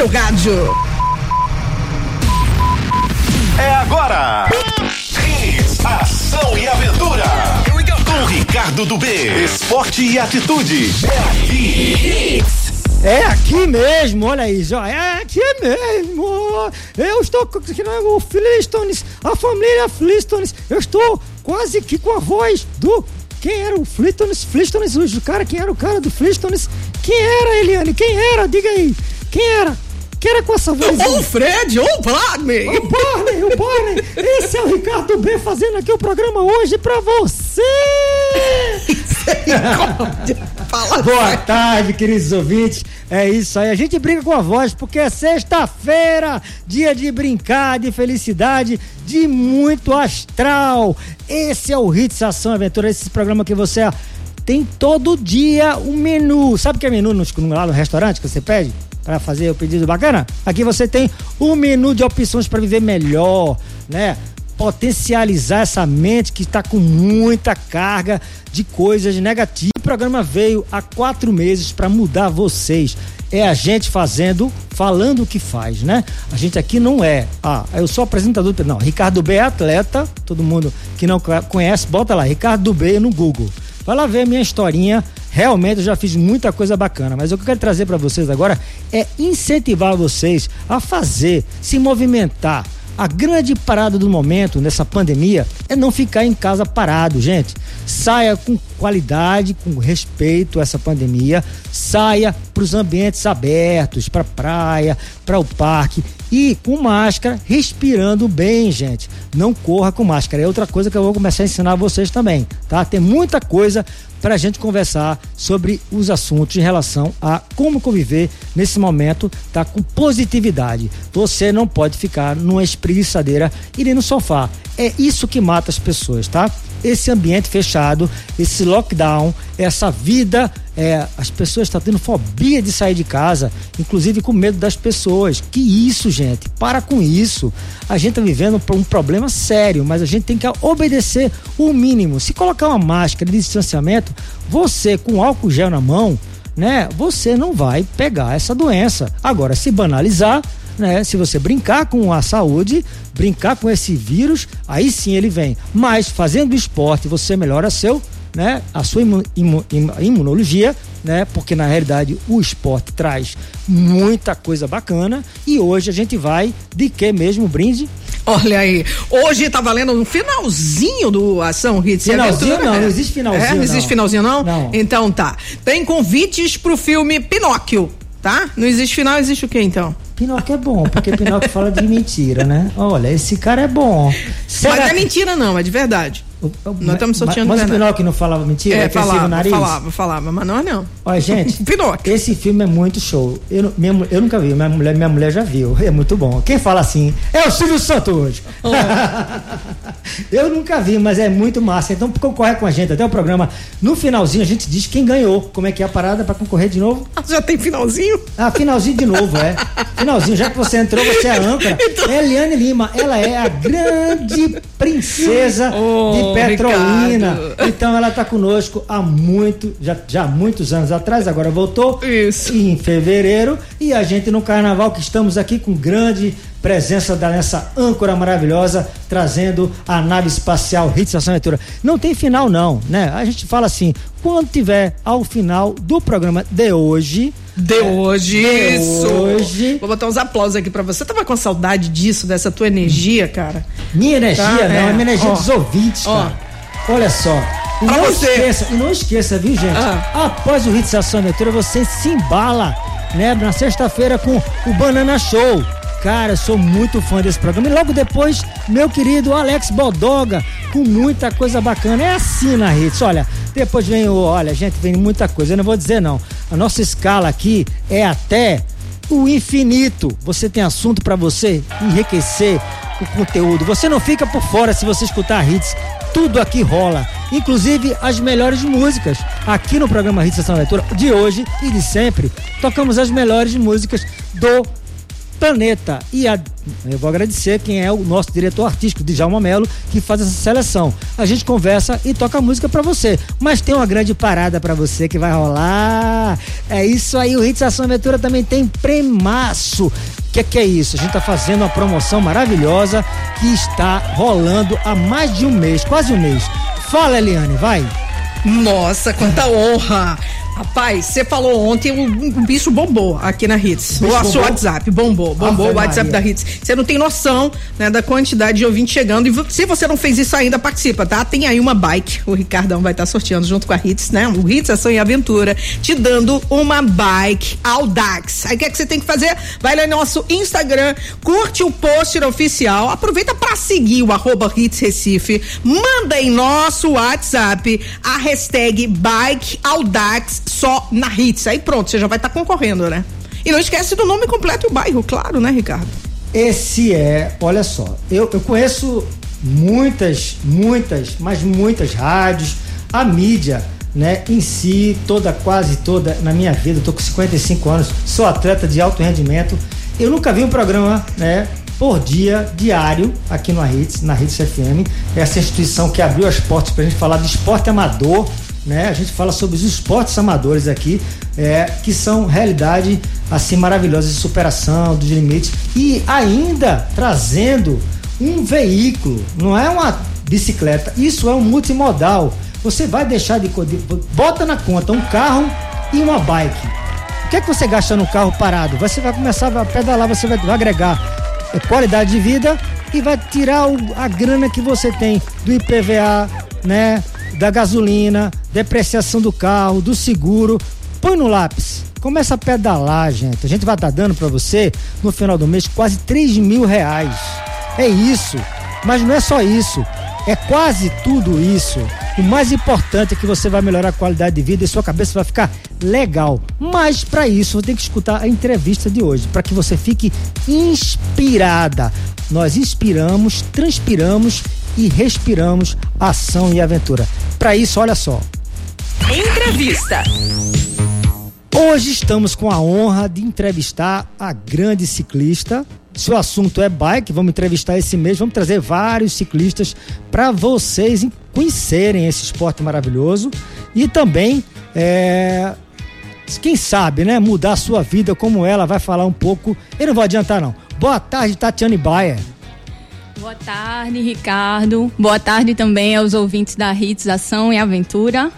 seu rádio. É agora. Hits, ação e aventura. Com Ricardo do B. Esporte e atitude. É aqui. É aqui mesmo, olha aí, já é aqui mesmo. Eu estou aqui no Flintstones, a família Flintstones. Eu estou quase que com a voz do quem era o Flintstones? Flintstones, o cara, quem era o cara do Flintstones? Quem era, Eliane? Quem era? Diga aí. Quem era? Quem era com essa voz? O Fred, o Barney. O Barney, o Barney. Esse é o Ricardo B fazendo aqui o programa hoje pra você. Fala Boa tarde, queridos ouvintes. É isso aí. A gente brinca com a voz porque é sexta-feira, dia de brincar, de felicidade, de muito astral. Esse é o Hits Ação Aventura, esse programa que você tem todo dia um menu. Sabe o que é menu no, lá no restaurante que você pede? Para fazer o pedido bacana? Aqui você tem um menu de opções para viver melhor, né? potencializar essa mente que está com muita carga de coisas negativas. O programa veio há quatro meses para mudar vocês. É a gente fazendo, falando o que faz, né? A gente aqui não é. Ah, eu sou apresentador. Não, Ricardo B é atleta. Todo mundo que não conhece, bota lá, Ricardo B no Google. Vai lá ver minha historinha. Realmente eu já fiz muita coisa bacana, mas o que eu quero trazer para vocês agora é incentivar vocês a fazer, se movimentar a grande parada do momento nessa pandemia é não ficar em casa parado, gente. Saia com qualidade, com respeito a essa pandemia, saia para os ambientes abertos, para praia, para o parque e com máscara, respirando bem, gente. Não corra com máscara. É outra coisa que eu vou começar a ensinar vocês também, tá? Tem muita coisa para a gente conversar sobre os assuntos em relação a como conviver nesse momento, tá? Com positividade. Você não pode ficar numa espreguiçadeira e nem no sofá. É isso que mata as pessoas, tá? Esse ambiente fechado, esse lockdown, essa vida, é, as pessoas estão tendo fobia de sair de casa, inclusive com medo das pessoas. Que isso, gente? Para com isso. A gente está vivendo um problema sério, mas a gente tem que obedecer o mínimo. Se colocar uma máscara de distanciamento, você com álcool gel na mão, né? Você não vai pegar essa doença. Agora, se banalizar, né? Se você brincar com a saúde, brincar com esse vírus, aí sim ele vem. Mas fazendo esporte, você melhora seu, né? A sua imu, imu, imunologia, né? Porque na realidade o esporte traz muita coisa bacana e hoje a gente vai de que mesmo brinde? Olha aí, hoje tá valendo um finalzinho do Ação Hits Finalzinho não, não existe finalzinho. É, não existe não. finalzinho não? Não. Então tá. Tem convites pro filme Pinóquio, tá? Não existe final, existe o que então? Pinóquio é bom, porque Pinóquio fala de mentira, né? Olha, esse cara é bom. Será mas não é mentira não, é de verdade. Nós estamos sorteando Mas, mas o Pinóquio não falava mentira? É, é falava, o nariz? falava, falava, mas não é não. Olha, gente, Pinóquio. esse filme é muito show. Eu, minha, eu nunca vi, minha mulher, minha mulher já viu. É muito bom. Quem fala assim é o Silvio Santos hoje. Oh. eu nunca vi, mas é muito massa. Então concorre com a gente até o programa. No finalzinho a gente diz quem ganhou. Como é que é a parada para concorrer de novo? Já tem finalzinho? Ah, finalzinho de novo, é. Finalzinho, já que você entrou, você é a âncora. Então- É Eliane Lima, ela é a grande princesa Oh, de Petrolina. Ricardo. Então ela está conosco há muito, já, já muitos anos atrás, agora voltou Isso. em fevereiro e a gente no carnaval que estamos aqui com grande presença da nessa âncora maravilhosa trazendo a nave espacial Hits Ação Aventura. Não tem final não, né? A gente fala assim, quando tiver ao final do programa de hoje, De hoje, De isso. hoje. Vou botar uns aplausos aqui pra você. Tava com saudade disso, dessa tua energia, cara? minha energia Tá, não, é. é minha energia Ó. dos ouvintes, Ó. cara. Olha só. E Pra não você. esqueça, e não esqueça, viu, gente? Ah. Após o Hits Ação Aventura, você se embala, né? Na sexta-feira com o Banana Show. Cara, eu sou muito fã desse programa. E logo depois, meu querido Alex Bodoga, com muita coisa bacana. É assim na Hits. Olha, depois vem o. Olha, gente, vem muita coisa. Eu não vou dizer não. A nossa escala aqui é até o infinito. Você tem assunto para você enriquecer o conteúdo. Você não fica por fora se você escutar hits. Tudo aqui rola, inclusive as melhores músicas. Aqui no programa Hits Ação Leitura de hoje e de sempre, tocamos as melhores músicas do Planeta. E a, eu vou agradecer quem é o nosso diretor artístico, Djalma Melo, que faz essa seleção. A gente conversa e toca música para você. Mas tem uma grande parada para você que vai rolar. É isso aí, o Hits Ação Aventura também tem premaço. O que, que é isso? A gente está fazendo uma promoção maravilhosa que está rolando há mais de um mês, quase um mês. Fala, Eliane, vai. Nossa, quanta honra! Rapaz, você falou ontem, o, o, bicho bombou aqui na Hits. O nosso WhatsApp bombou, bombou Ave o WhatsApp Maria. da Hits. Você não tem noção, né, da quantidade de ouvintes chegando. E se você não fez isso ainda, participa, tá? Tem aí uma bike. O Ricardão vai estar tá sorteando junto com a Hits, né? O Hits Ação e Aventura, te dando uma bike Audax. Aí o que é que você tem que fazer? Vai lá no nosso Instagram, curte o post oficial, aproveita para seguir o arroba Hits Recife, manda em nosso WhatsApp a hashtag Bike Audax só na Hits. Aí pronto, você já vai estar tá concorrendo, né? E não esquece do nome completo e o bairro, claro, né, Ricardo? Esse é, olha só, eu, eu conheço muitas, muitas, mas muitas rádios, a mídia, né, em si, toda, quase toda, na minha vida, eu tô com 55 anos, sou atleta de alto rendimento, eu nunca vi um programa, né, por dia, diário, aqui no Hits, na Hits FM, essa instituição que abriu as portas pra gente falar de esporte amador, né? A gente fala sobre os esportes amadores aqui, é, que são realidade assim maravilhosa de superação dos limites e ainda trazendo um veículo, não é uma bicicleta, isso é um multimodal. Você vai deixar de bota na conta um carro e uma bike. O que é que você gasta no carro parado? Você vai começar a pedalar, você vai, vai agregar é, qualidade de vida e vai tirar o, a grana que você tem do IPVA, né? Da gasolina, depreciação do carro, do seguro. Põe no lápis. Começa a pedalar, gente. A gente vai estar tá dando para você, no final do mês, quase 3 mil reais. É isso. Mas não é só isso. É quase tudo isso. O mais importante é que você vai melhorar a qualidade de vida e sua cabeça vai ficar legal. Mas para isso, você tem que escutar a entrevista de hoje, para que você fique inspirada. Nós inspiramos, transpiramos e respiramos ação e aventura. Para isso, olha só. Entrevista. Hoje estamos com a honra de entrevistar a grande ciclista. Se o assunto é bike, vamos entrevistar esse mês, vamos trazer vários ciclistas para vocês conhecerem esse esporte maravilhoso e também, é, quem sabe, né, mudar a sua vida como ela vai falar um pouco. Eu não vou adiantar não. Boa tarde, Tatiane Baia. Boa tarde, Ricardo. Boa tarde também aos ouvintes da Hits Ação e Aventura.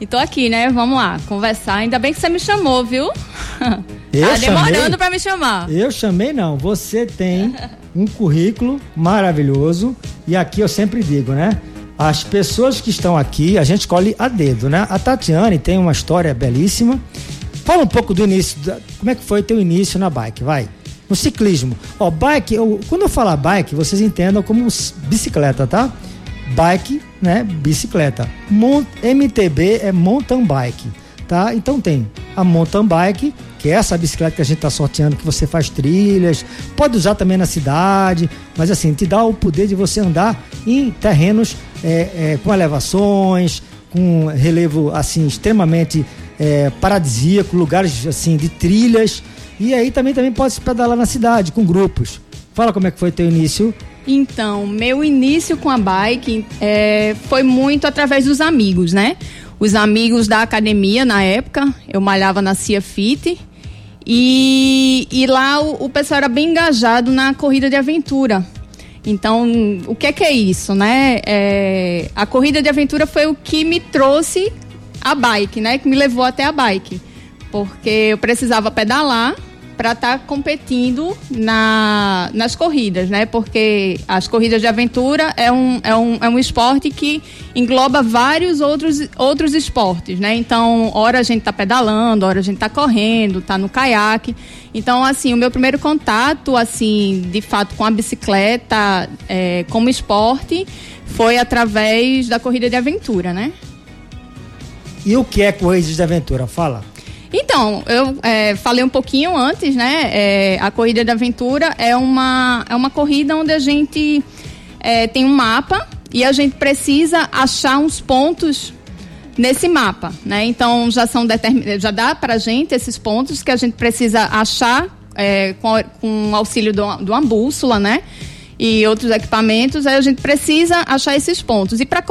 E tô aqui, né? Vamos lá, conversar. Ainda bem que você me chamou, viu? Eu tá demorando para me chamar. Eu chamei não. Você tem um currículo maravilhoso e aqui eu sempre digo, né? As pessoas que estão aqui, a gente escolhe a dedo, né? A Tatiane tem uma história belíssima. Fala um pouco do início, como é que foi teu início na bike, vai no ciclismo. Ó, bike, eu, quando eu falar bike, vocês entendam como bicicleta, tá? Bike, né? Bicicleta. Mont, MTB é mountain bike, tá? Então tem a mountain bike, que é essa bicicleta que a gente está sorteando, que você faz trilhas, pode usar também na cidade, mas assim, te dá o poder de você andar em terrenos é, é, com elevações, com relevo assim extremamente é, paradisíaco, lugares assim de trilhas e aí também, também pode se pedalar na cidade, com grupos. Fala como é que foi teu início. Então, meu início com a bike é, foi muito através dos amigos, né? Os amigos da academia na época, eu malhava na Cia Fit. E, e lá o, o pessoal era bem engajado na corrida de aventura. Então, o que é que é isso, né? É, a corrida de aventura foi o que me trouxe a bike, né? Que me levou até a bike porque eu precisava pedalar para estar tá competindo na, nas corridas, né? Porque as corridas de aventura é um, é, um, é um esporte que engloba vários outros, outros esportes, né? Então, hora a gente tá pedalando, hora a gente tá correndo, tá no caiaque. Então, assim, o meu primeiro contato, assim, de fato, com a bicicleta é, como esporte foi através da corrida de aventura, né? E o que é corrida de aventura? Fala. Então, eu é, falei um pouquinho antes, né? É, a corrida da aventura é uma, é uma corrida onde a gente é, tem um mapa e a gente precisa achar uns pontos nesse mapa, né? Então já são já dá para gente esses pontos que a gente precisa achar é, com, com auxílio de uma, de uma bússola, né? E outros equipamentos, aí a gente precisa achar esses pontos. E para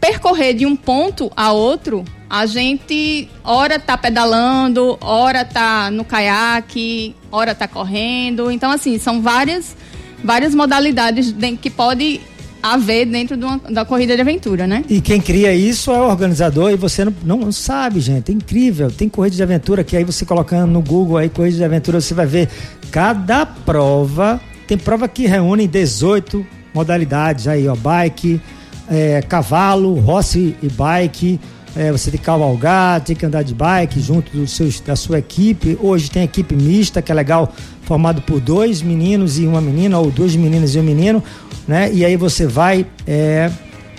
percorrer de um ponto a outro, a gente ora tá pedalando, ora tá no caiaque, ora tá correndo. Então, assim, são várias, várias modalidades que pode haver dentro de uma, da corrida de aventura, né? E quem cria isso é o organizador e você não, não sabe, gente. É incrível. Tem corrida de aventura que aí você colocando no Google aí corrida de aventura, você vai ver cada prova. Tem prova que reúne 18 modalidades aí, ó, bike, é, cavalo, rosse e bike. É, você tem que cavalgar, tem que andar de bike junto do seu, da sua equipe. Hoje tem equipe mista, que é legal, formado por dois meninos e uma menina, ou duas meninas e um menino né? E aí você vai, é,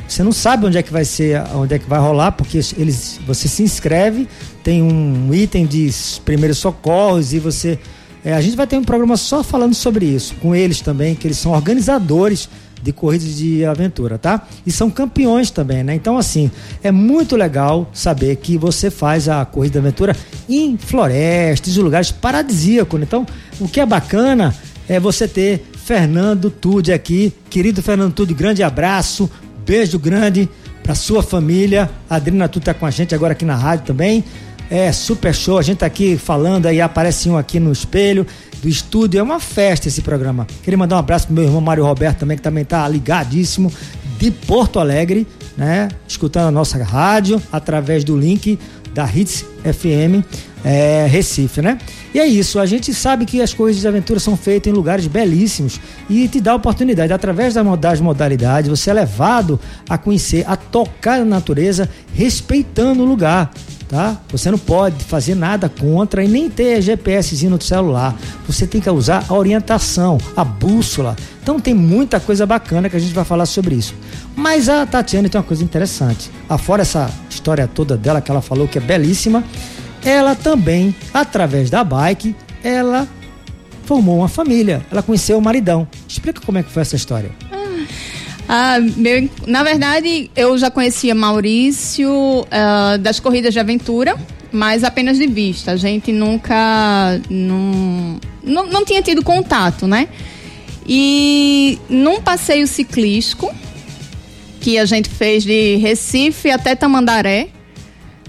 você não sabe onde é que vai ser, onde é que vai rolar, porque eles, você se inscreve, tem um item de primeiros socorros e você, é, a gente vai ter um programa só falando sobre isso, com eles também, que eles são organizadores de corridas de aventura, tá? E são campeões também, né? Então, assim, é muito legal saber que você faz a corrida de aventura em florestas, em lugares paradisíacos. Né? Então, o que é bacana é você ter Fernando Tude aqui. Querido Fernando Tude, grande abraço, beijo grande para sua família. A Adriana Tude tá com a gente agora aqui na rádio também. É super show, a gente tá aqui falando aí, aparece um aqui no espelho do estúdio. É uma festa esse programa. Queria mandar um abraço pro meu irmão Mário Roberto também, que também tá ligadíssimo de Porto Alegre, né? Escutando a nossa rádio através do link da Hits FM é, Recife, né? E é isso, a gente sabe que as coisas de aventura são feitas em lugares belíssimos e te dá a oportunidade, através das modalidades, você é levado a conhecer, a tocar a natureza, respeitando o lugar. Tá? Você não pode fazer nada contra e nem ter GPSzinho no celular. Você tem que usar a orientação, a bússola. Então tem muita coisa bacana que a gente vai falar sobre isso. Mas a Tatiana tem uma coisa interessante. Afora essa história toda dela que ela falou que é belíssima, ela também, através da bike, ela formou uma família. Ela conheceu o maridão. Explica como é que foi essa história. Ah, meu, na verdade, eu já conhecia Maurício uh, das corridas de aventura, mas apenas de vista. A gente nunca. Não, não, não tinha tido contato, né? E num passeio ciclístico que a gente fez de Recife até Tamandaré,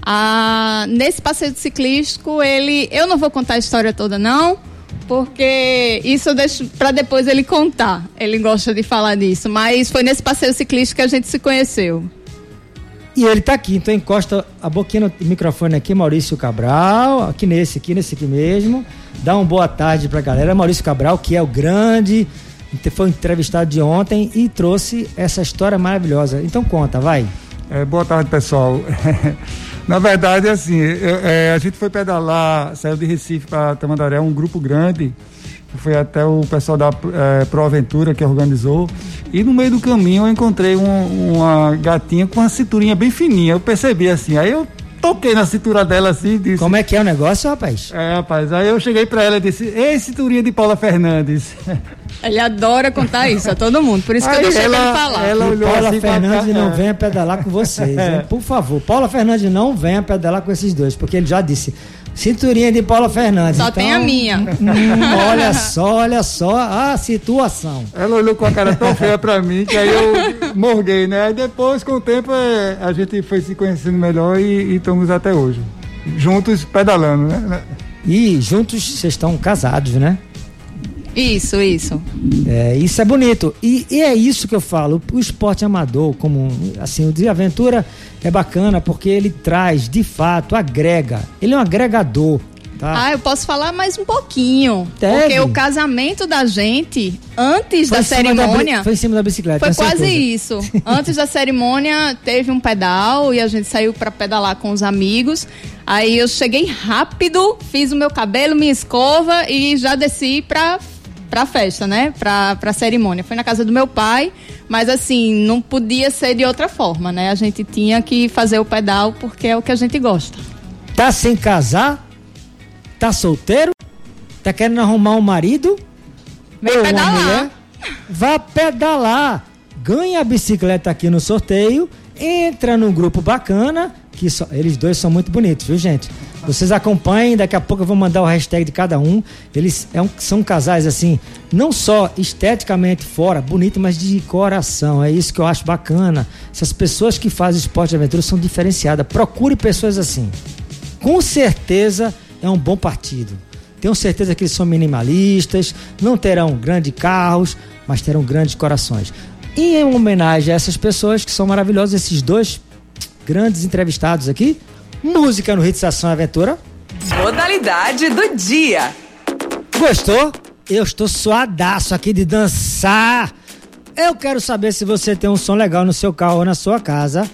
ah, nesse passeio ciclístico, ele. Eu não vou contar a história toda, não, porque isso eu deixo para depois ele contar. Ele gosta de falar disso. Mas foi nesse passeio ciclístico que a gente se conheceu. E ele tá aqui, então encosta a boquinha no microfone aqui, Maurício Cabral, aqui nesse, aqui nesse aqui mesmo. Dá uma boa tarde pra galera. Maurício Cabral, que é o grande, foi entrevistado de ontem e trouxe essa história maravilhosa. Então conta, vai. É, boa tarde, pessoal. Na verdade, assim, eu, é, a gente foi pedalar, saiu de Recife para Tamandaré, um grupo grande, foi até o pessoal da é, Pro Aventura que organizou. E no meio do caminho eu encontrei um, uma gatinha com uma cinturinha bem fininha. Eu percebi assim, aí eu toquei na cintura dela assim disse. Como é que é o negócio, rapaz? É, rapaz. Aí eu cheguei pra ela e disse: Ei, cinturinha de Paula Fernandes. Ele adora contar isso a todo mundo, por isso que Aí eu deixei ela, ele falar. Ela olhou Paula assim Fernandes não venha pedalar com vocês, é. Por favor, Paula Fernandes não venha pedalar com esses dois, porque ele já disse. Cinturinha de Paula Fernandes. Só então, tem a então, minha. Hum, olha só, olha só a situação. Ela olhou com a cara tão feia pra mim que aí eu morguei, né? Aí depois, com o tempo, é, a gente foi se conhecendo melhor e, e estamos até hoje. Juntos pedalando, né? E juntos vocês estão casados, né? Isso, isso. É, isso é bonito. E, e, é isso que eu falo. O esporte amador, como assim, o de aventura é bacana porque ele traz, de fato, agrega. Ele é um agregador. Tá? Ah, eu posso falar mais um pouquinho. Deve. Porque o casamento da gente, antes foi da cerimônia. Da, foi em cima da bicicleta. Foi quase isso. antes da cerimônia, teve um pedal e a gente saiu para pedalar com os amigos. Aí eu cheguei rápido, fiz o meu cabelo, minha escova e já desci para pra festa, né? Pra, pra cerimônia. Foi na casa do meu pai, mas assim, não podia ser de outra forma, né? A gente tinha que fazer o pedal porque é o que a gente gosta. Tá sem casar? Tá solteiro? Tá querendo arrumar um marido? Vem Ou pedalar. Uma mulher? Vá pedalar. Ganha a bicicleta aqui no sorteio, entra num grupo bacana, que eles dois são muito bonitos, viu, gente? Vocês acompanhem, daqui a pouco eu vou mandar o hashtag de cada um. Eles é um, são casais assim, não só esteticamente fora, bonito, mas de coração. É isso que eu acho bacana. Essas pessoas que fazem esporte de aventura são diferenciadas. Procure pessoas assim. Com certeza é um bom partido. Tenho certeza que eles são minimalistas, não terão grandes carros, mas terão grandes corações. E em homenagem a essas pessoas que são maravilhosas, esses dois grandes entrevistados aqui, música no Hits Ação Aventura. Modalidade do dia. Gostou? Eu estou suadaço aqui de dançar. Eu quero saber se você tem um som legal no seu carro ou na sua casa.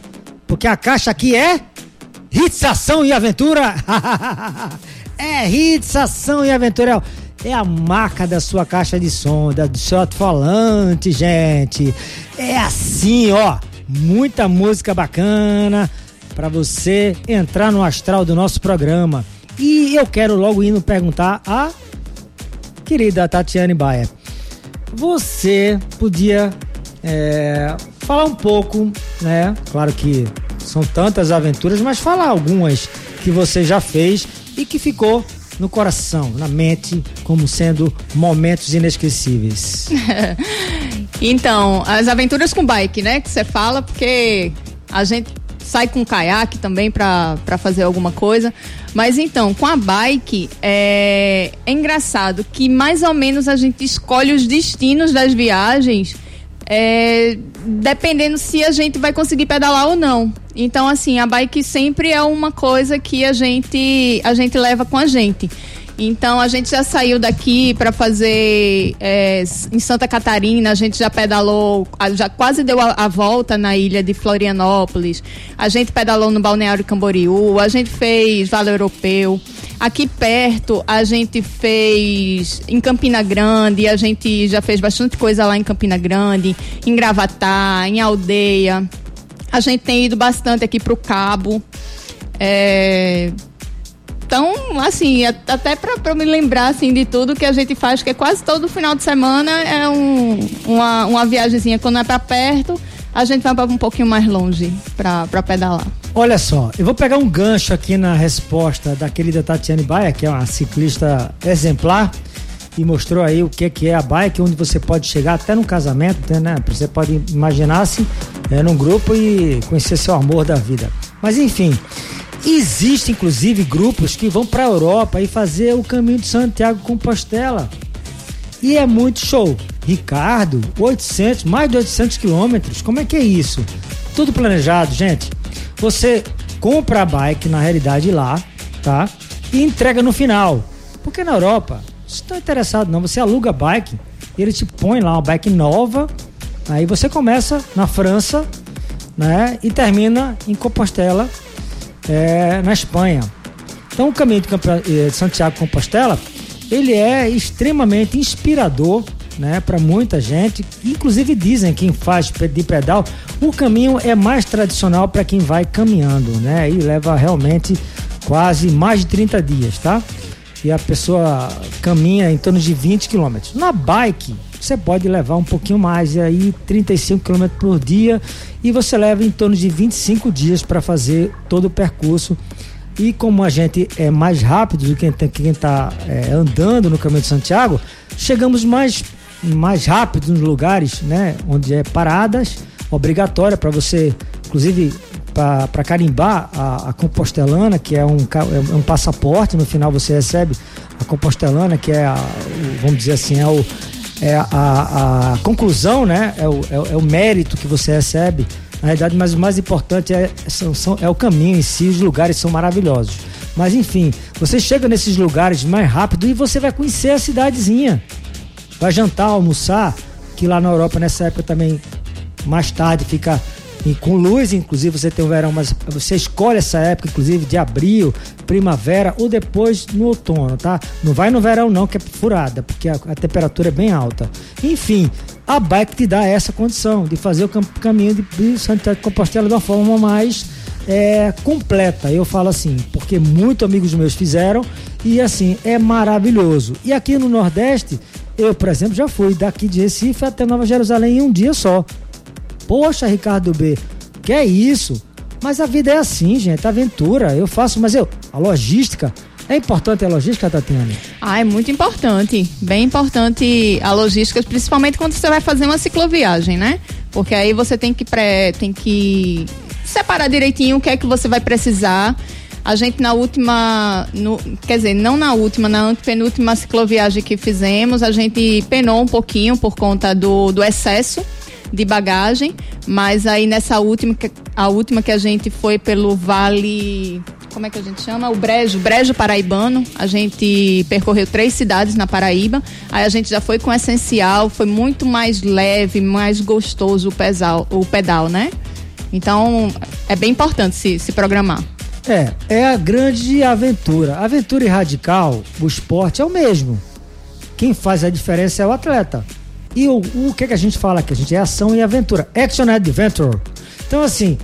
Porque a caixa aqui é Hits Ação e Aventura. é Hits Ação e Aventura. É a marca da sua caixa de som, da, do seu alto-falante, gente. É assim, ó. Muita música bacana para você entrar no astral do nosso programa. E eu quero logo indo perguntar a querida Tatiane Baia. Você podia é, falar um pouco, né? Claro que são tantas aventuras, mas falar algumas que você já fez e que ficou no coração, na mente, como sendo momentos inesquecíveis? então, as aventuras com bike, né? Que você fala, porque a gente sai com caiaque também para fazer alguma coisa. Mas então, com a bike, é, é engraçado que mais ou menos a gente escolhe os destinos das viagens é, dependendo se a gente vai conseguir pedalar ou não. Então, assim, a bike sempre é uma coisa que a gente, a gente leva com a gente. Então a gente já saiu daqui para fazer é, em Santa Catarina, a gente já pedalou, já quase deu a, a, volta na ilha de Florianópolis. A gente pedalou no Balneário Camboriú, a gente fez Vale Europeu. Aqui perto a gente fez em Campina Grande, a gente já fez bastante coisa lá em Campina Grande, em Gravatá, em Aldeia. A gente tem ido bastante aqui para o Cabo. É, então, assim, até para me lembrar assim, de tudo que a gente faz, que é quase todo final de semana é um, uma, uma viagemzinha. Quando é para perto, a gente vai um pouquinho mais longe para pedalar. Olha só, eu vou pegar um gancho aqui na resposta da querida Tatiane Baia, que é uma ciclista exemplar, e mostrou aí o que, é a bike, onde você pode chegar até no casamento, né? Você pode imaginar-se é, num grupo e conhecer seu amor da vida. Mas enfim, Existem inclusive grupos que vão para a Europa e fazer o caminho de Santiago Compostela. E é muito show. Ricardo, 800, mais de 800 quilômetros. Como é que é isso? Tudo planejado, gente. Você compra a bike na realidade lá, tá? E entrega no final. Porque na Europa, se está interessado não, você aluga a bike, ele te põe lá uma bike nova, aí você começa na França, né? E termina em Compostela é, na Espanha. Então o caminho de, eh, de Santiago Compostela ele é extremamente inspirador né, para muita gente. Inclusive dizem quem faz de pedal, o caminho é mais tradicional para quem vai caminhando, né? E leva realmente quase mais de 30 dias, tá? E a pessoa caminha em torno de 20 quilômetros. Na bike, você pode levar um pouquinho mais, e aí 35 km por dia, e você leva em torno de 25 dias para fazer todo o percurso. E como a gente é mais rápido do que quem está é, andando no caminho de Santiago, chegamos mais, mais rápido nos lugares, né? Onde é paradas obrigatória para você, inclusive para carimbar a, a, compostelana, que é um, é um passaporte, no final você recebe a compostelana, que é, a, vamos dizer assim, é o, é a, a conclusão, né? É o, é, é, o mérito que você recebe. Na realidade, mas o mais importante é, são, são, é o caminho em si, os lugares são maravilhosos. Mas enfim, você chega nesses lugares mais rápido e você vai conhecer a cidadezinha. Vai jantar, almoçar, que lá na Europa nessa época também mais tarde fica e com luz, inclusive você tem o verão, mas você escolhe essa época, inclusive de abril, primavera ou depois no outono, tá? Não vai no verão não, que é furada, porque a, a temperatura é bem alta. Enfim, a bike te dá essa condição de fazer o cam caminho de, de Santiago de Compostela de uma forma mais é, completa. Eu falo assim, porque muitos amigos meus fizeram e assim, é maravilhoso. E aqui no Nordeste, eu, por exemplo, já fui daqui de Recife até Nova Jerusalém em um dia só. Poxa, Ricardo B, que é isso? Mas a vida é assim, gente, aventura. Eu faço, mas eu, a logística, é importante a logística, Tatiana? Ah, é muito importante. Bem importante a logística, principalmente quando você vai fazer uma cicloviagem, né? Porque aí você tem que, pré, tem que separar direitinho o que é que você vai precisar. A gente na última, no, quer dizer, não na última, na penúltima cicloviagem que fizemos, a gente penou um pouquinho por conta do, do excesso de bagagem, mas aí nessa última, a última que a gente foi pelo Vale, como é que a gente chama? O Brejo, Brejo Paraibano. A gente percorreu três cidades na Paraíba. Aí a gente já foi com essencial, foi muito mais leve, mais gostoso o pedal, o pedal, né? Então é bem importante se, se programar. É, é a grande aventura. Aventura e radical, o esporte é o mesmo. Quem faz a diferença é o atleta. E o, o que, que a gente fala aqui? A gente é ação e aventura. Action Adventure. Então, assim,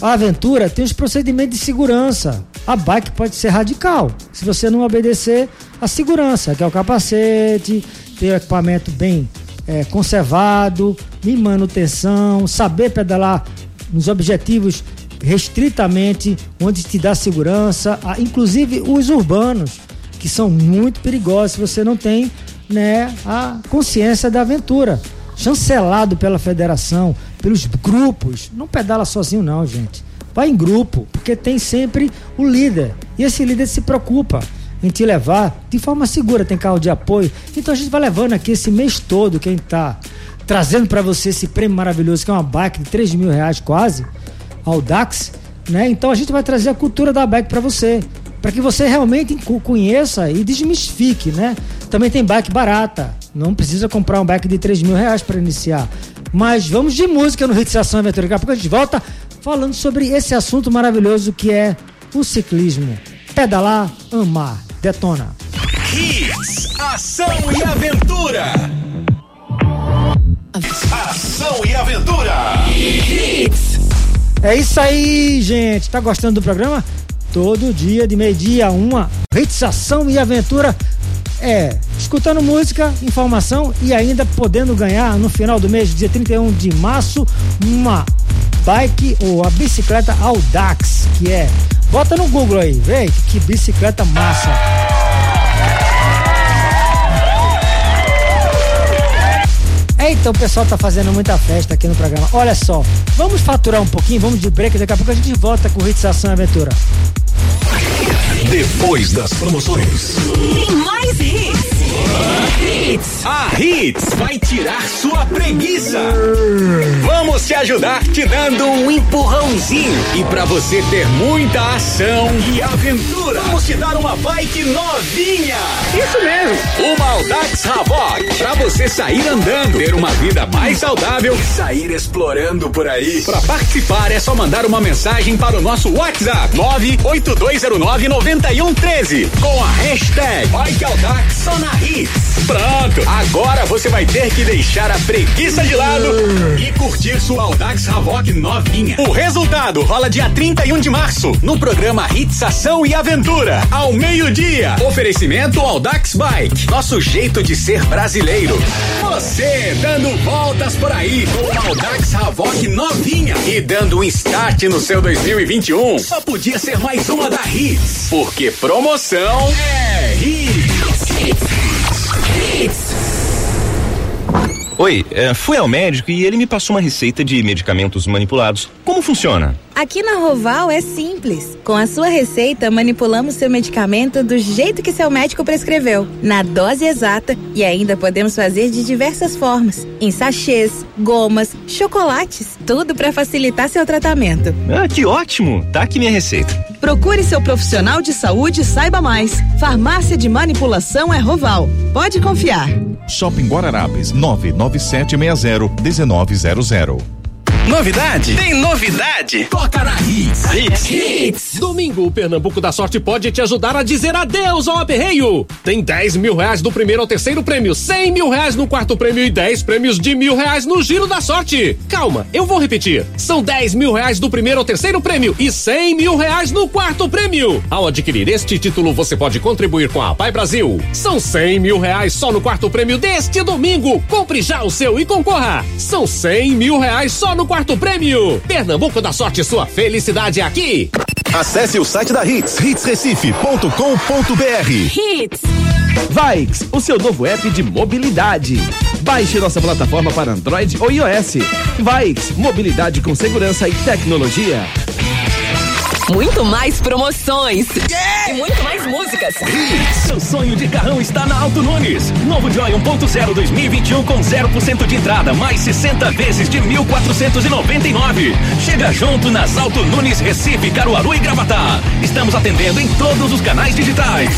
a aventura tem os procedimentos de segurança. A bike pode ser radical. Se você não obedecer a segurança, que é o capacete, ter o equipamento bem é, conservado, de manutenção, saber pedalar nos objetivos restritamente, onde te dá segurança, inclusive os urbanos, que são muito perigosos se você não tem né, a consciência da aventura. Chancelado pela federação, pelos grupos. Não pedala sozinho, não, gente. Vai em grupo, porque tem sempre o líder. E esse líder se preocupa em te levar de forma segura, tem carro de apoio. Então a gente vai levando aqui esse mês todo, quem está trazendo para você esse prêmio maravilhoso, que é uma bike de 3 mil reais quase, ao Dax, né? Então a gente vai trazer a cultura da bike para você, para que você realmente conheça e desmistifique, né? Também tem bike barata, não precisa comprar um bike de 3 mil reais para iniciar. Mas vamos de música no Hits Ação Aventura. Daqui a pouco a gente volta falando sobre esse assunto maravilhoso que é o ciclismo. Pedalar, amar, detona. Hits, ação e aventura. Ação e aventura. Hits. É isso aí, gente. Tá gostando do programa? Todo dia, de meio-dia uma, ação e aventura. É, escutando música, informação e ainda podendo ganhar no final do mês, dia 31 de março, uma bike ou a bicicleta Audax, que é. Bota no Google aí, vê que bicicleta massa. Eita, o pessoal tá fazendo muita festa aqui no programa. Olha só, vamos faturar um pouquinho, vamos de break, daqui a pouco a gente volta com Hits Ação Aventura. Depois das promoções. Tem mais hits. Hits. A Hits vai tirar sua preguiça. Vamos te ajudar te dando um empurrãozinho. E para você ter muita ação e aventura, vamos te dar uma bike novinha. Isso mesmo. Uma Audax Havoc. Pra você sair andando, ter uma vida mais saudável e sair explorando por aí. Para participar é só mandar uma mensagem para o nosso WhatsApp 98209 9113 com a hashtag Bike Audax só na Hits. Pronto, agora você vai ter que deixar a preguiça de lado e curtir sua Audax Havoc novinha. O resultado rola dia 31 de março no programa Hits Ação e Aventura, ao meio-dia. Oferecimento Audax Bike, nosso jeito de ser brasileiro. Você dando voltas por aí com a Audax Havoc novinha e dando um start no seu 2021. Só podia ser mais uma da Hits, porque promoção é Hits. Oi, é, fui ao médico e ele me passou uma receita de medicamentos manipulados. Como funciona? Aqui na Roval é simples. Com a sua receita, manipulamos seu medicamento do jeito que seu médico prescreveu, na dose exata e ainda podemos fazer de diversas formas: em sachês, gomas, chocolates, tudo para facilitar seu tratamento. Ah, que ótimo! Tá aqui minha receita. Procure seu profissional de saúde e saiba mais. Farmácia de manipulação é Roval. Pode confiar. Shopping Guararapes 99760 1900. Novidade? Tem novidade? Toca na Hits. Hits. Hits. Domingo, o Pernambuco da Sorte pode te ajudar a dizer adeus ao aperreio. Tem 10 mil reais do primeiro ao terceiro prêmio, 100 mil reais no quarto prêmio e 10 prêmios de mil reais no Giro da Sorte. Calma, eu vou repetir. São 10 mil reais do primeiro ao terceiro prêmio e 100 mil reais no quarto prêmio. Ao adquirir este título, você pode contribuir com a Pai Brasil. São 100 mil reais só no quarto prêmio deste domingo. Compre já o seu e concorra. São 100 mil reais só no quarto prêmio. Pernambuco da Sorte, sua felicidade é aqui. Acesse o site da Hits, hitsrecife.com.br. Hits. Vikes, o seu novo app de mobilidade. Baixe nossa plataforma para Android ou iOS. Vikes, mobilidade com segurança e tecnologia. Muito mais promoções. E muito mais músicas. Seu sonho de carrão está na Alto Nunes. Novo Joy 1.0 2021 com 0% de entrada, mais 60 vezes de 1.499. Chega junto nas Alto Nunes, Recife, Caruaru e Gravatá. Estamos atendendo em todos os canais digitais.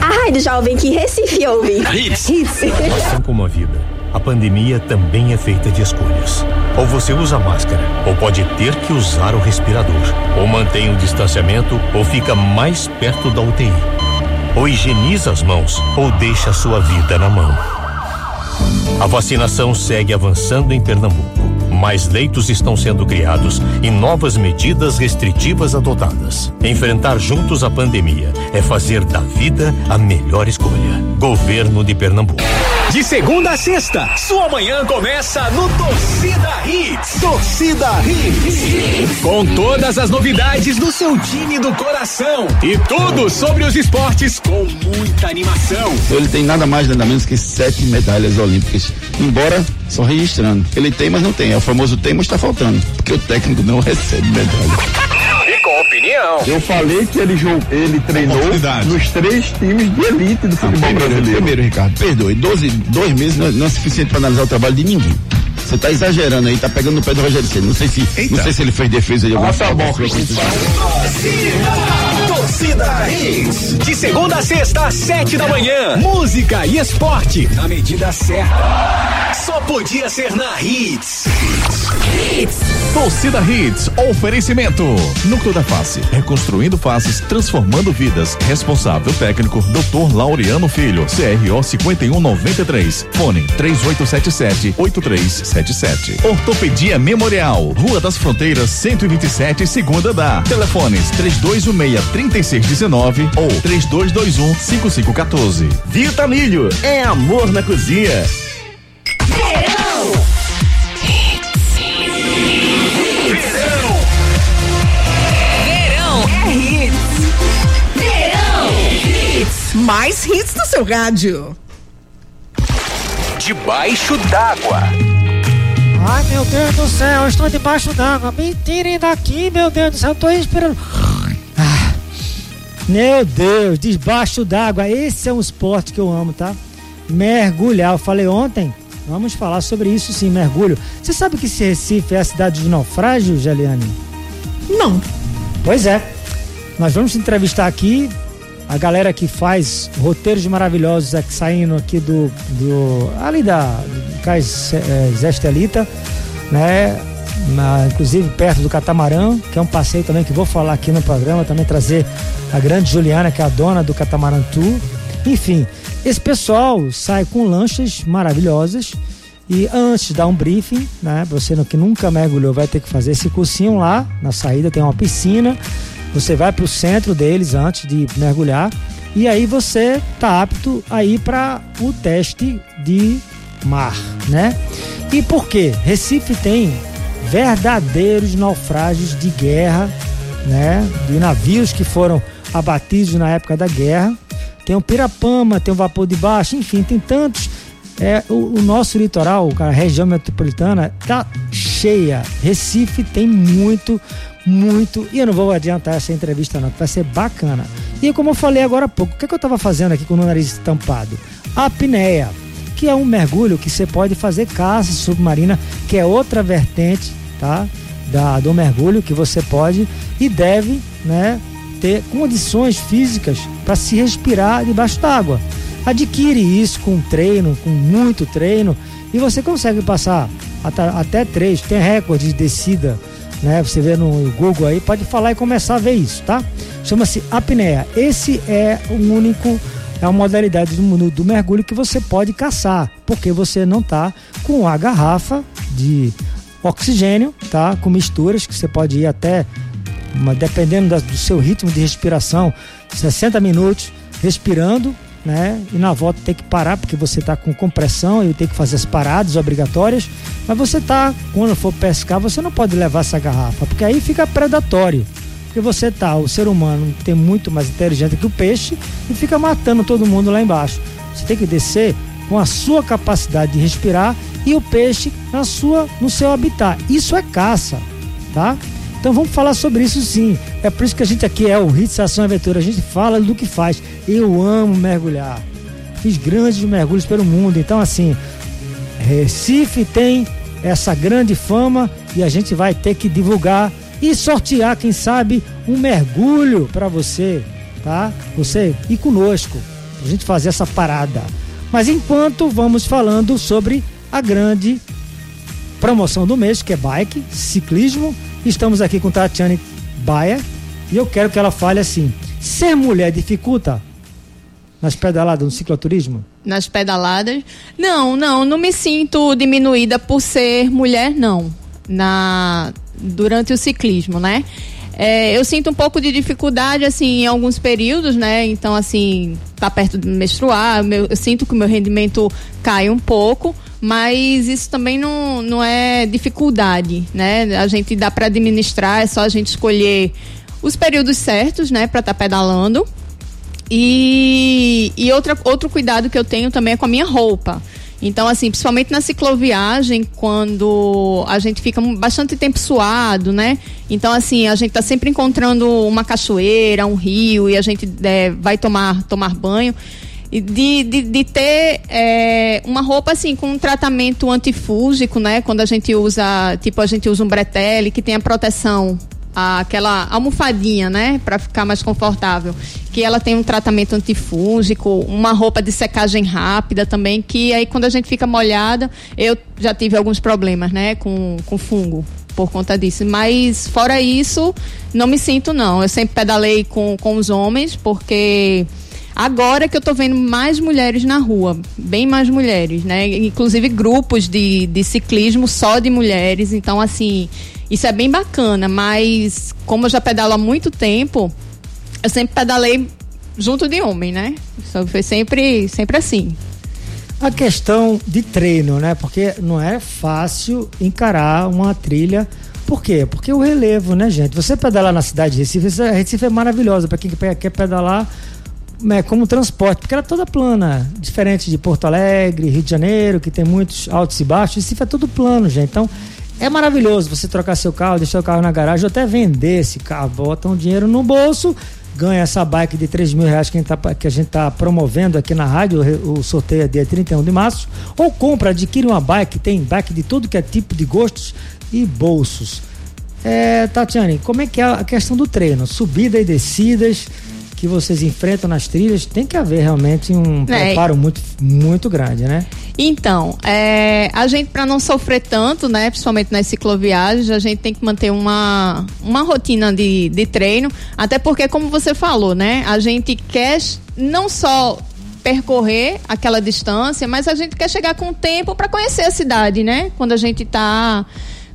A rádio jovem que Recife ouve. Hits. Hits. Assim como a vida, a pandemia também é feita de escolhas. Ou você usa máscara, ou pode ter que usar o respirador. Ou mantém o distanciamento, ou fica mais perto da UTI. Ou higieniza as mãos, ou deixa a sua vida na mão. A vacinação segue avançando em Pernambuco. Mais leitos estão sendo criados e novas medidas restritivas adotadas. Enfrentar juntos a pandemia é fazer da vida a melhor escolha. Governo de Pernambuco. De segunda a sexta, sua manhã começa no Torcida Hits. Torcida Hits. Com todas as novidades do seu time do coração. E tudo sobre os esportes com muita animação. Ele tem nada mais, nada menos que sete medalhas olímpicas. Embora só registrando. Ele tem, mas não tem. É o famoso tem, mas está faltando. Porque o técnico não recebe medalha. Opinião. Eu falei que ele, jogou, ele treinou nos três times de elite do futebol primeiro, brasileiro. primeiro, Ricardo, perdoe. Doze, dois meses não, não é suficiente para analisar o trabalho de ninguém. Você tá exagerando aí, tá pegando no pé do Rogério Ceni. Não sei se, não sei se ele fez defesa de alguma Ah, tá forma. bom. Torcida Hits. De segunda a sexta, às sete da manhã. Música e esporte na medida certa. Só podia ser na Hits. Torcida Hits, oferecimento. Núcleo da Face, reconstruindo faces, transformando vidas. Responsável técnico, Dr. Laureano Filho, CRO 5193. Fone 3877-8377. Ortopedia Memorial, Rua das Fronteiras, 127, segunda da. Telefones 3216-3619 ou 3221-5514. Vitamilho, é amor na cozinha. Mais hits no seu rádio. Debaixo d'água. Ai, meu Deus do céu, eu estou debaixo d'água. Me tirem daqui, meu Deus do céu, eu tô respirando. Ah, meu Deus, debaixo d'água. Esse é um esporte que eu amo, tá? Mergulhar. Eu falei ontem, vamos falar sobre isso sim, mergulho. Você sabe que esse Recife é a cidade de naufrágio, Geliane? Não. Pois é. Nós vamos entrevistar aqui a galera que faz roteiros maravilhosos aqui, saindo aqui do, do ali da Cais é, Zé Estelita, né? Na- inclusive perto do Catamarã, que é um passeio também que vou falar aqui no programa, também trazer a grande Juliana, que é a dona do Catamarã Tour. Enfim, esse pessoal sai com lanchas maravilhosas e antes dar um briefing, né? Você que nunca mergulhou vai ter que fazer esse cursinho lá na saída, tem uma piscina. Você vai para o centro deles antes de mergulhar e aí você tá apto a ir para o teste de mar, né? E por quê? Recife tem verdadeiros naufrágios de guerra, né? De navios que foram abatidos na época da guerra. Tem o Pirapama, tem o Vapor de Baixo, enfim, tem tantos. É, o, o nosso litoral, a região metropolitana, tá cheia. Recife tem muito, muito. E eu não vou adiantar essa entrevista, não, que vai ser bacana. E como eu falei agora há pouco, o que, é que eu estava fazendo aqui com o nariz tampado? A apneia, que é um mergulho que você pode fazer caça submarina, que é outra vertente, tá? Da, do mergulho que você pode e deve, né? Ter condições físicas para se respirar debaixo d'água. Adquire isso com treino, com muito treino, e você consegue passar até três, tem recorde de descida, né? Você vê no Google aí, pode falar e começar a ver isso, tá? Chama-se apneia. Esse é o único, é uma modalidade do, do mergulho que você pode caçar, porque você não tá com a garrafa de oxigênio, tá? Com misturas que você pode ir até, dependendo da- do seu ritmo de respiração, 60 minutos respirando né? E na volta tem que parar porque você está com compressão e tem que fazer as paradas obrigatórias. Mas você tá, quando for pescar, você não pode levar essa garrafa, porque aí fica predatório. Porque você tá, o ser humano tem muito mais inteligente que o peixe e fica matando todo mundo lá embaixo. Você tem que descer com a sua capacidade de respirar e o peixe na sua, no seu habitat. Isso é caça, tá? Então vamos falar sobre isso sim. É por isso que a gente aqui é o Hits Ação Aventura. A gente fala do que faz. Eu amo mergulhar. Fiz grandes mergulhos pelo mundo. Então, assim, Recife tem essa grande fama e a gente vai ter que divulgar e sortear, quem sabe, um mergulho para você, tá? Você e conosco. A gente fazer essa parada. Mas enquanto vamos falando sobre a grande promoção do mês, que é bike, ciclismo, estamos aqui com Tatiane Baia e eu quero que ela fale assim: ser mulher dificulta nas pedaladas no cicloturismo? Nas pedaladas? Não, não, não me sinto diminuída por ser mulher, não. Na durante o ciclismo, né? É, eu sinto um pouco de dificuldade, assim, em alguns períodos, né? Então, assim, tá perto de menstruar, eu sinto que o meu rendimento cai um pouco, mas isso também não, não é dificuldade, né? A gente dá para administrar, é só a gente escolher os períodos certos, né, para estar tá pedalando. E, e outra, outro cuidado que eu tenho também é com a minha roupa. Então, assim, principalmente na cicloviagem, quando a gente fica bastante tempo suado, né? Então, assim, a gente está sempre encontrando uma cachoeira, um rio, e a gente é, vai tomar, tomar banho. De, de, de ter é, uma roupa assim com um tratamento antifúngico, né? Quando a gente usa, tipo, a gente usa um bretelle que tem a proteção aquela almofadinha, né, para ficar mais confortável, que ela tem um tratamento antifúngico, uma roupa de secagem rápida também, que aí quando a gente fica molhada, eu já tive alguns problemas, né, com, com fungo por conta disso, mas fora isso, não me sinto não, eu sempre pedalei com, com os homens, porque Agora que eu tô vendo mais mulheres na rua, bem mais mulheres, né? Inclusive grupos de, de ciclismo só de mulheres. Então, assim, isso é bem bacana, mas como eu já pedalo há muito tempo, eu sempre pedalei junto de homem, né? Então, foi sempre, sempre assim. A questão de treino, né? Porque não é fácil encarar uma trilha. Por quê? Porque o relevo, né, gente? Você pedalar na cidade de Recife, Recife é maravilhosa para quem quer pedalar é, como transporte, porque ela é toda plana, diferente de Porto Alegre, Rio de Janeiro, que tem muitos altos e baixos. Recife é tudo plano, gente. Então, é maravilhoso você trocar seu carro, deixar o carro na garagem ou até vender esse carro. Bota um dinheiro no bolso, ganha essa bike de 3 mil reais que a gente tá, gente tá promovendo aqui na rádio. O, o sorteio é dia 31 de março. Ou compra, adquire uma bike, tem bike de tudo que é tipo de gostos e bolsos. É, Tatiane, como é que é a questão do treino? Subida e descidas que vocês enfrentam nas trilhas, tem que haver realmente um é. preparo muito, muito grande, né? Então, é, a gente, para não sofrer tanto, né, principalmente nas cicloviagens, a gente tem que manter uma, uma rotina de, de treino, até porque, como você falou, né, a gente quer não só percorrer aquela distância, mas a gente quer chegar com tempo para conhecer a cidade, né? Quando a gente está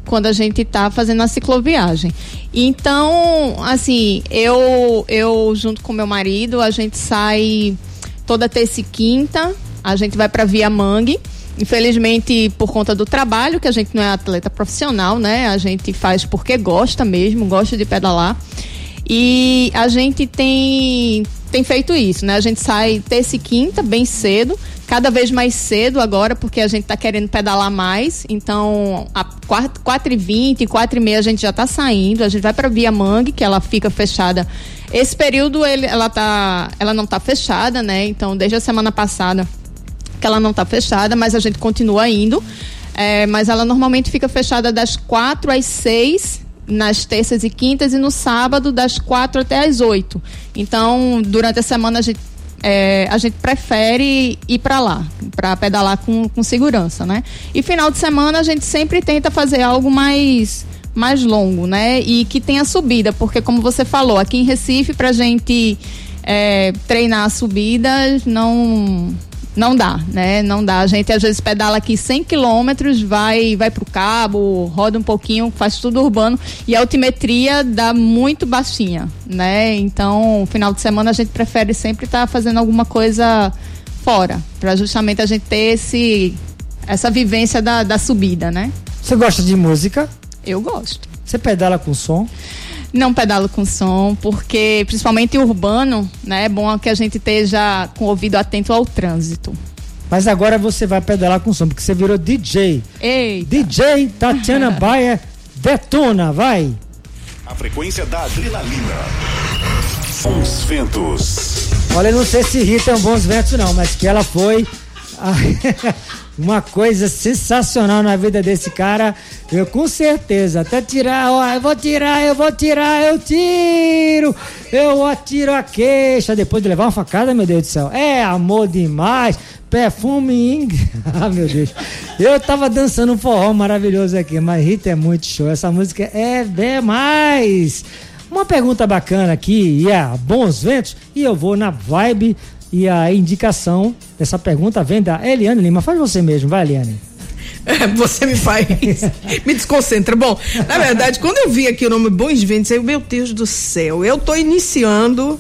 quando a gente está fazendo a cicloviagem. Então, assim, eu, eu junto com meu marido, a gente sai toda terça e quinta, a gente vai para Via Mangue. Infelizmente, por conta do trabalho, que a gente não é atleta profissional, né? A gente faz porque gosta mesmo, gosta de pedalar. E a gente tem, tem feito isso, né? A gente sai terça e quinta, bem cedo, cada vez mais cedo agora, porque a gente está querendo pedalar mais. Então, a 4h20, 4h30 a gente já está saindo. A gente vai para Via Mangue, que ela fica fechada. Esse período ele, ela, tá, ela não está fechada, né? Então, desde a semana passada que ela não está fechada, mas a gente continua indo. É, mas ela normalmente fica fechada das 4 às 6 nas terças e quintas e no sábado das 4 até as 8. Então, durante a semana a gente é, a gente prefere ir para lá, para pedalar com, com segurança, né? E final de semana a gente sempre tenta fazer algo mais mais longo, né? E que tenha subida, porque como você falou, aqui em Recife pra gente é, treinar a subida não não dá, né? Não dá. A gente às vezes pedala aqui 100 quilômetros, vai vai pro cabo, roda um pouquinho, faz tudo urbano e a altimetria dá muito baixinha, né? Então, final de semana a gente prefere sempre estar tá fazendo alguma coisa fora, para justamente a gente ter esse essa vivência da, da subida, né? Você gosta de música? Eu gosto. Você pedala com som? Não pedalo com som, porque principalmente urbano, né? É bom que a gente esteja com o ouvido atento ao trânsito. Mas agora você vai pedalar com som, porque você virou DJ. Ei. DJ Tatiana Baia detona, vai. A frequência da adrenalina. Bons ventos. Olha, eu não sei se Rita é um bons ventos não, mas que ela foi uma coisa sensacional na vida desse cara. Eu com certeza, até tirar, ó, eu vou tirar, eu vou tirar, eu tiro, eu atiro a queixa depois de levar uma facada, meu Deus do céu. É amor demais, perfume, ah meu Deus. Eu tava dançando um forró maravilhoso aqui, mas Rita é muito show, essa música é demais. Uma pergunta bacana aqui, e é bons ventos, e eu vou na vibe e a indicação dessa pergunta vem da Eliane Lima. Faz você mesmo, vai, Eliane. É, você me faz. me desconcentra. Bom, na verdade, quando eu vi aqui o nome Bons Ventos, eu, meu Deus do céu, eu tô iniciando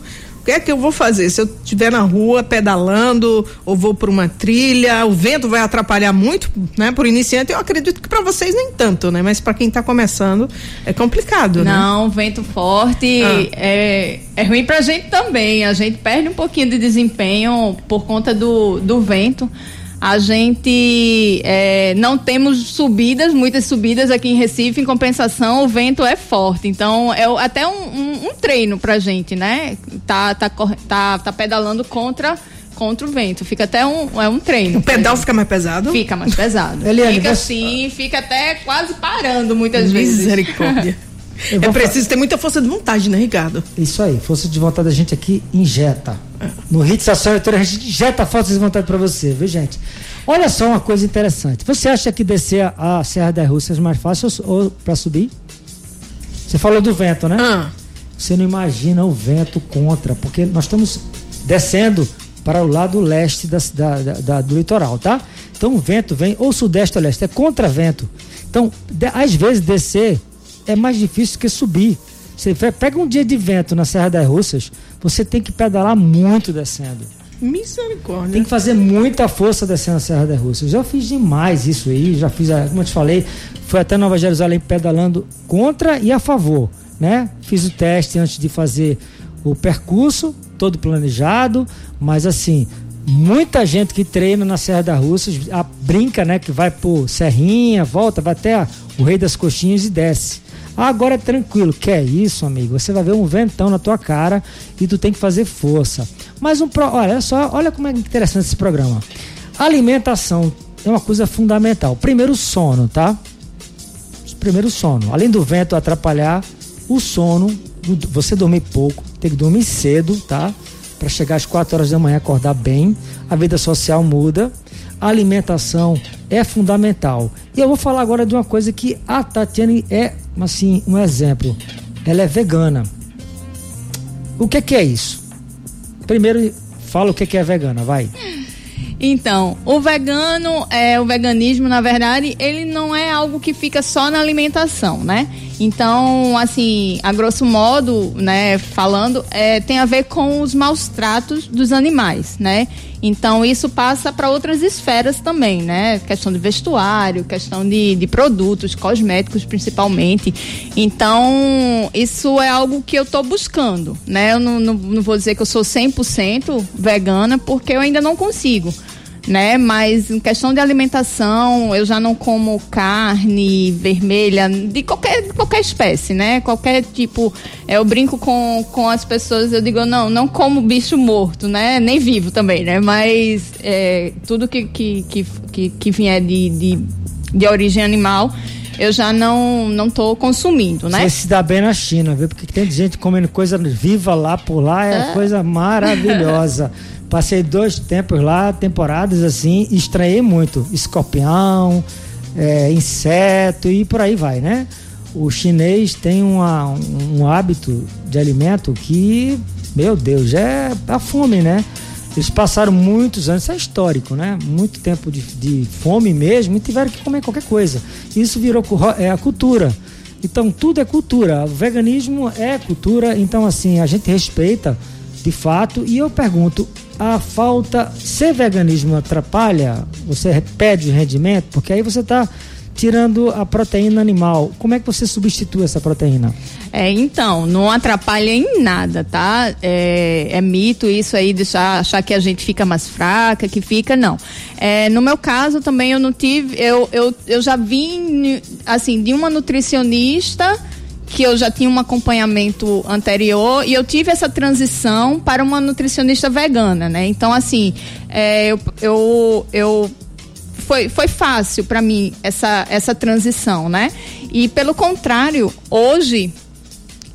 que é que eu vou fazer? Se eu estiver na rua pedalando ou vou por uma trilha, o vento vai atrapalhar muito, né? Por iniciante, eu acredito que para vocês nem tanto, né? Mas para quem está começando é complicado, né? Não, vento forte ah. é, é ruim pra gente também. A gente perde um pouquinho de desempenho por conta do, do vento. A gente é, não temos subidas, muitas subidas aqui em Recife, em compensação o vento é forte. Então é até um, um, um treino pra gente, né? Tá, tá, tá, tá pedalando contra contra o vento. Fica até um, é um treino. O pedal fica mais pesado? Fica mais pesado. Eliane, fica você... assim, fica até quase parando muitas vezes. Misericórdia. É preciso ter muita força de vontade, né, Ricardo? Isso aí, força de vontade a gente aqui injeta. É. No Hits Ações a gente injeta força de vontade para você, viu, gente? Olha só uma coisa interessante. Você acha que descer a Serra das Russas é mais fácil ou para subir? Você falou do vento, né? Ah. Você não imagina o vento contra, porque nós estamos descendo para o lado leste da, da, da, do litoral, tá? Então o vento vem ou sudeste ou leste, é contra vento. Então, de, às vezes descer é mais difícil que subir. Você pega um dia de vento na Serra das Russas, você tem que pedalar muito descendo. Misericórdia. Tem que fazer muita força descendo a Serra das Russas. Eu fiz demais isso aí, já fiz, como eu te falei, foi até Nova Jerusalém pedalando contra e a favor, né? Fiz o teste antes de fazer o percurso, todo planejado, mas assim, muita gente que treina na Serra das Russas a, brinca, né? Que vai por Serrinha, volta, vai até o Rei das Coxinhas e desce. Agora é tranquilo, que é isso, amigo? Você vai ver um ventão na tua cara e tu tem que fazer força. Mas um pro... olha só, olha como é interessante esse programa. Alimentação é uma coisa fundamental. Primeiro sono, tá? Primeiro sono. Além do vento atrapalhar, o sono, você dormir pouco, tem que dormir cedo, tá? Para chegar às 4 horas da manhã acordar bem. A vida social muda a alimentação é fundamental. E eu vou falar agora de uma coisa que a Tatiane é, assim, um exemplo. Ela é vegana. O que, que é isso? Primeiro, fala o que, que é vegana, vai. Então, o vegano, é, o veganismo, na verdade, ele não é algo que fica só na alimentação, né? Então, assim, a grosso modo, né, falando, é, tem a ver com os maus tratos dos animais, né? Então, isso passa para outras esferas também, né? Questão de vestuário, questão de, de produtos, cosméticos principalmente. Então, isso é algo que eu estou buscando, né? Eu não, não, não vou dizer que eu sou 100% vegana, porque eu ainda não consigo né? Mas em questão de alimentação, eu já não como carne vermelha de qualquer, qualquer espécie, né? Qualquer tipo. Eu brinco com, com as pessoas, eu digo, não, não como bicho morto, né? Nem vivo também, né? Mas é, tudo que, que, que, que, que vier de, de, de origem animal eu já não não tô consumindo, né? Você se dá bem na China, viu? Porque tem gente comendo coisa viva lá por lá, é, é. coisa maravilhosa. Passei dois tempos lá, temporadas assim, estranhei muito. Escorpião, é, inseto e por aí vai, né? O chinês tem uma, um hábito de alimento que, meu Deus, é a fome, né? Eles passaram muitos anos, isso é histórico, né? Muito tempo de, de fome mesmo e tiveram que comer qualquer coisa. Isso virou é, a cultura. Então tudo é cultura. O veganismo é cultura. Então, assim, a gente respeita de fato. E eu pergunto: a falta. Ser veganismo atrapalha? Você perde rendimento? Porque aí você está tirando a proteína animal. Como é que você substitui essa proteína? É, então, não atrapalha em nada, tá? É, é mito isso aí de achar, achar, que a gente fica mais fraca, que fica, não. É, no meu caso também eu não tive, eu, eu, eu já vim, assim, de uma nutricionista que eu já tinha um acompanhamento anterior e eu tive essa transição para uma nutricionista vegana, né? Então, assim, é, eu, eu, eu foi, foi fácil para mim essa, essa transição, né? E pelo contrário, hoje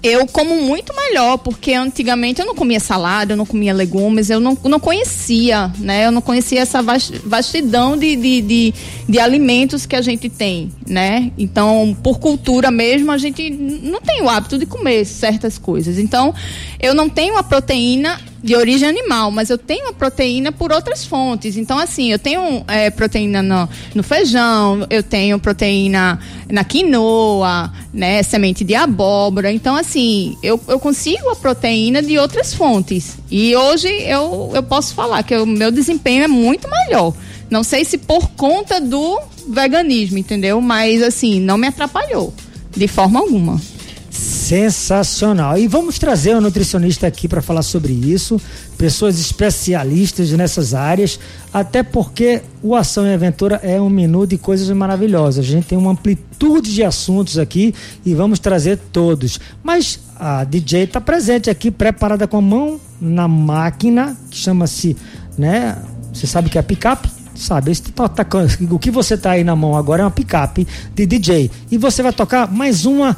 eu como muito melhor, porque antigamente eu não comia salada, eu não comia legumes, eu não, não conhecia, né? Eu não conhecia essa vastidão de, de, de, de, alimentos que a gente tem, né? Então, por cultura mesmo, a gente não tem o hábito de comer certas coisas. Então, eu não tenho a proteína de origem animal, mas eu tenho a proteína por outras fontes. Então, assim, eu tenho é, proteína no, no, feijão, eu tenho proteína na quinoa, né, semente de abóbora. Então, assim, eu, eu consigo a proteína de outras fontes. E hoje eu, eu posso falar que o meu desempenho é muito melhor. Não sei se por conta do veganismo, entendeu? Mas, assim, não me atrapalhou de forma alguma. Sensacional. E vamos trazer um nutricionista aqui para falar sobre isso, pessoas especialistas nessas áreas, até porque o Ação e Aventura é um menu de coisas maravilhosas. A gente tem uma amplitude de assuntos aqui e vamos trazer todos. Mas a DJ está presente aqui, preparada com a mão na máquina, que chama-se, né? Você sabe que é picape? sabe? Tá, o que você tá aí na mão agora é uma picape de DJ. E você vai tocar mais uma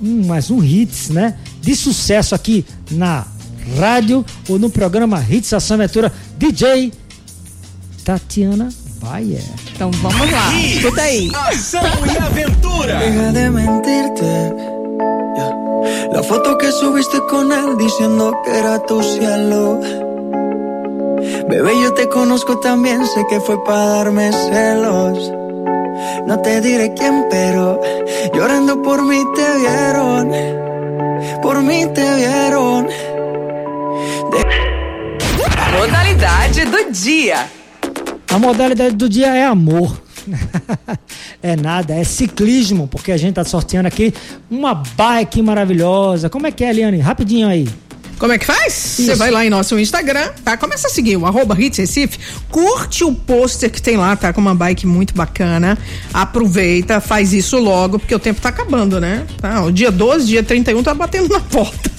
um, mais um hits, né? De sucesso aqui na rádio ou no programa Hits Ação Aventura DJ Tatiana Bayer. Então vamos lá, escuta aí. Ação e Aventura. Deja de mentirte. La foto que subiste con él diciendo que era tu cielo. Bebé, yo te conozco también, sé que fue para darme celos. No te diré quién, pero llorando por mí te vieron. Por mí te vieron. De... Modalidade do dia. A modalidade do dia é amor. é nada, é ciclismo, porque a gente tá sorteando aqui uma bike maravilhosa. Como é que é, Eliane? Rapidinho aí. Como é que faz? Você vai lá em nosso Instagram, tá? Começa a seguir o arroba Hits Recife, curte o pôster que tem lá, tá? Com uma bike muito bacana. Aproveita, faz isso logo, porque o tempo tá acabando, né? Tá? O dia 12, dia 31 tá batendo na porta.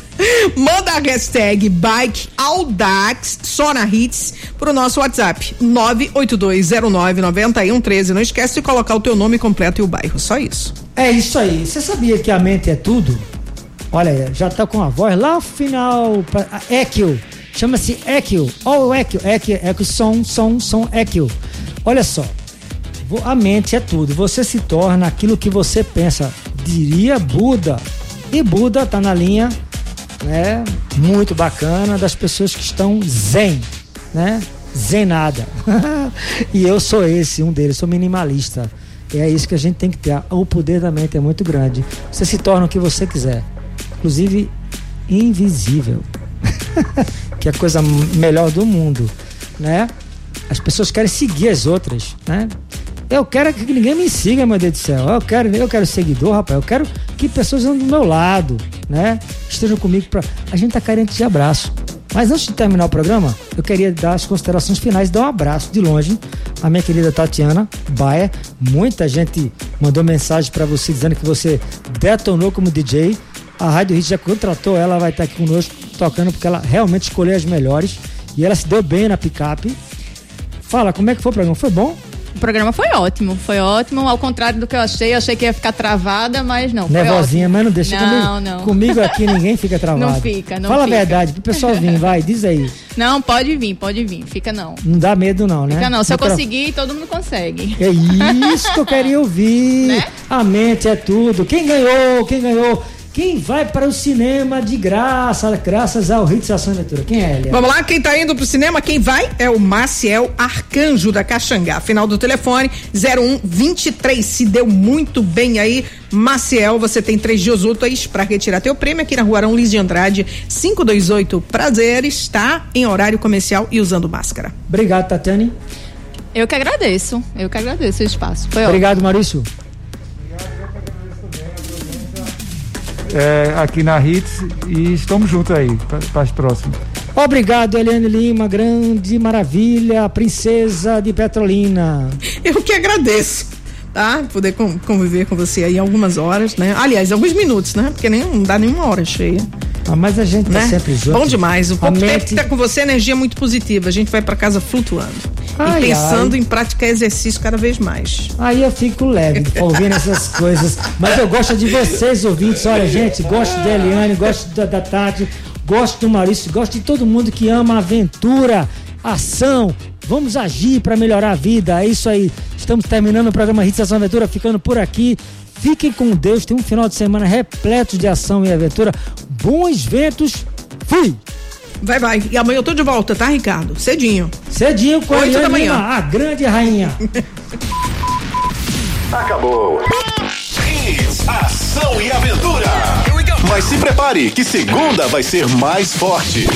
Manda a hashtag Bike Audax só na Hits pro nosso WhatsApp 982099113. Não esquece de colocar o teu nome completo e o bairro, só isso. É isso aí. Você sabia que a mente é tudo? Olha, já tá com a voz lá no final. Equio. Chama-se Equio. Olha o. Equio, Equio, som, som, som, Equio. Olha só. A mente é tudo. Você se torna aquilo que você pensa. Diria Buda. E Buda tá na linha, né? Muito bacana das pessoas que estão zen, né? Zen nada. e eu sou esse, um deles. Sou minimalista. E é isso que a gente tem que ter. O poder da mente é muito grande. Você se torna o que você quiser inclusive invisível, que é a coisa melhor do mundo, né? As pessoas querem seguir as outras, né? Eu quero que ninguém me siga, meu Deus do céu. Eu quero, eu quero seguidor, rapaz. Eu quero que pessoas andem do meu lado, né? Estejam comigo para a gente tá carente de abraço. Mas antes de terminar o programa, eu queria dar as considerações finais dar um abraço de longe à minha querida Tatiana Baia. Muita gente mandou mensagem para você dizendo que você detonou como DJ. A Rádio Hit já contratou ela, vai estar aqui conosco tocando, porque ela realmente escolheu as melhores. E ela se deu bem na picape. Fala, como é que foi o programa? Foi bom? O programa foi ótimo, foi ótimo, ao contrário do que eu achei, eu achei que ia ficar travada, mas não. Nervosinha, mas não deixa não, comigo. Não. Comigo aqui ninguém fica travado. Não fica, não Fala fica. a verdade, pro pessoal vir, vai, diz aí. Não, pode vir, pode vir, fica não. Não dá medo não, né? Fica não, se eu conseguir, todo mundo consegue. É isso que eu queria ouvir. Né? A mente é tudo. Quem ganhou? Quem ganhou? Quem vai para o cinema de graça, graças ao Hits Ação Aventura? Quem é, Elia? Vamos lá, quem tá indo pro cinema, quem vai é o Maciel Arcanjo da Caxangá. Final do telefone 0123. Se deu muito bem aí, Maciel, você tem três dias úteis para retirar teu prêmio aqui na rua Arão Liz de Andrade, 528 Prazeres, está em horário comercial e usando máscara. Obrigado, Tatiane. Eu que agradeço. Eu que agradeço o espaço. Foi Obrigado, Maurício. É, aqui na Hits e estamos juntos aí para as próximas. Obrigado, Eliane Lima, grande maravilha, princesa de Petrolina. Eu que agradeço, tá? Poder conviver com você aí algumas horas, né? Aliás, alguns minutos, né? Porque nem, não dá nenhuma hora cheia. Ah, mas a gente tá né? sempre junto. Bom demais. O mente... tempo que tá com você, energia muito positiva. A gente vai para casa flutuando. Ai, e pensando ai. em praticar exercício cada vez mais. Aí eu fico leve ouvindo essas coisas. Mas eu gosto de vocês, ouvintes. Olha, gente, gosto da Eliane, gosto da, da Tati, gosto do Maurício, gosto de todo mundo que ama aventura, ação. Vamos agir para melhorar a vida. É isso aí. Estamos terminando o programa Hits Ação Aventura, ficando por aqui. Fiquem com Deus. Tem um final de semana repleto de ação e aventura. Bons ventos. Fui! Vai, vai. E amanhã eu tô de volta, tá, Ricardo? Cedinho. Cedinho com a da manhã. a grande rainha. Acabou. Hits, ação e aventura. Mas se prepare, que segunda vai ser mais forte.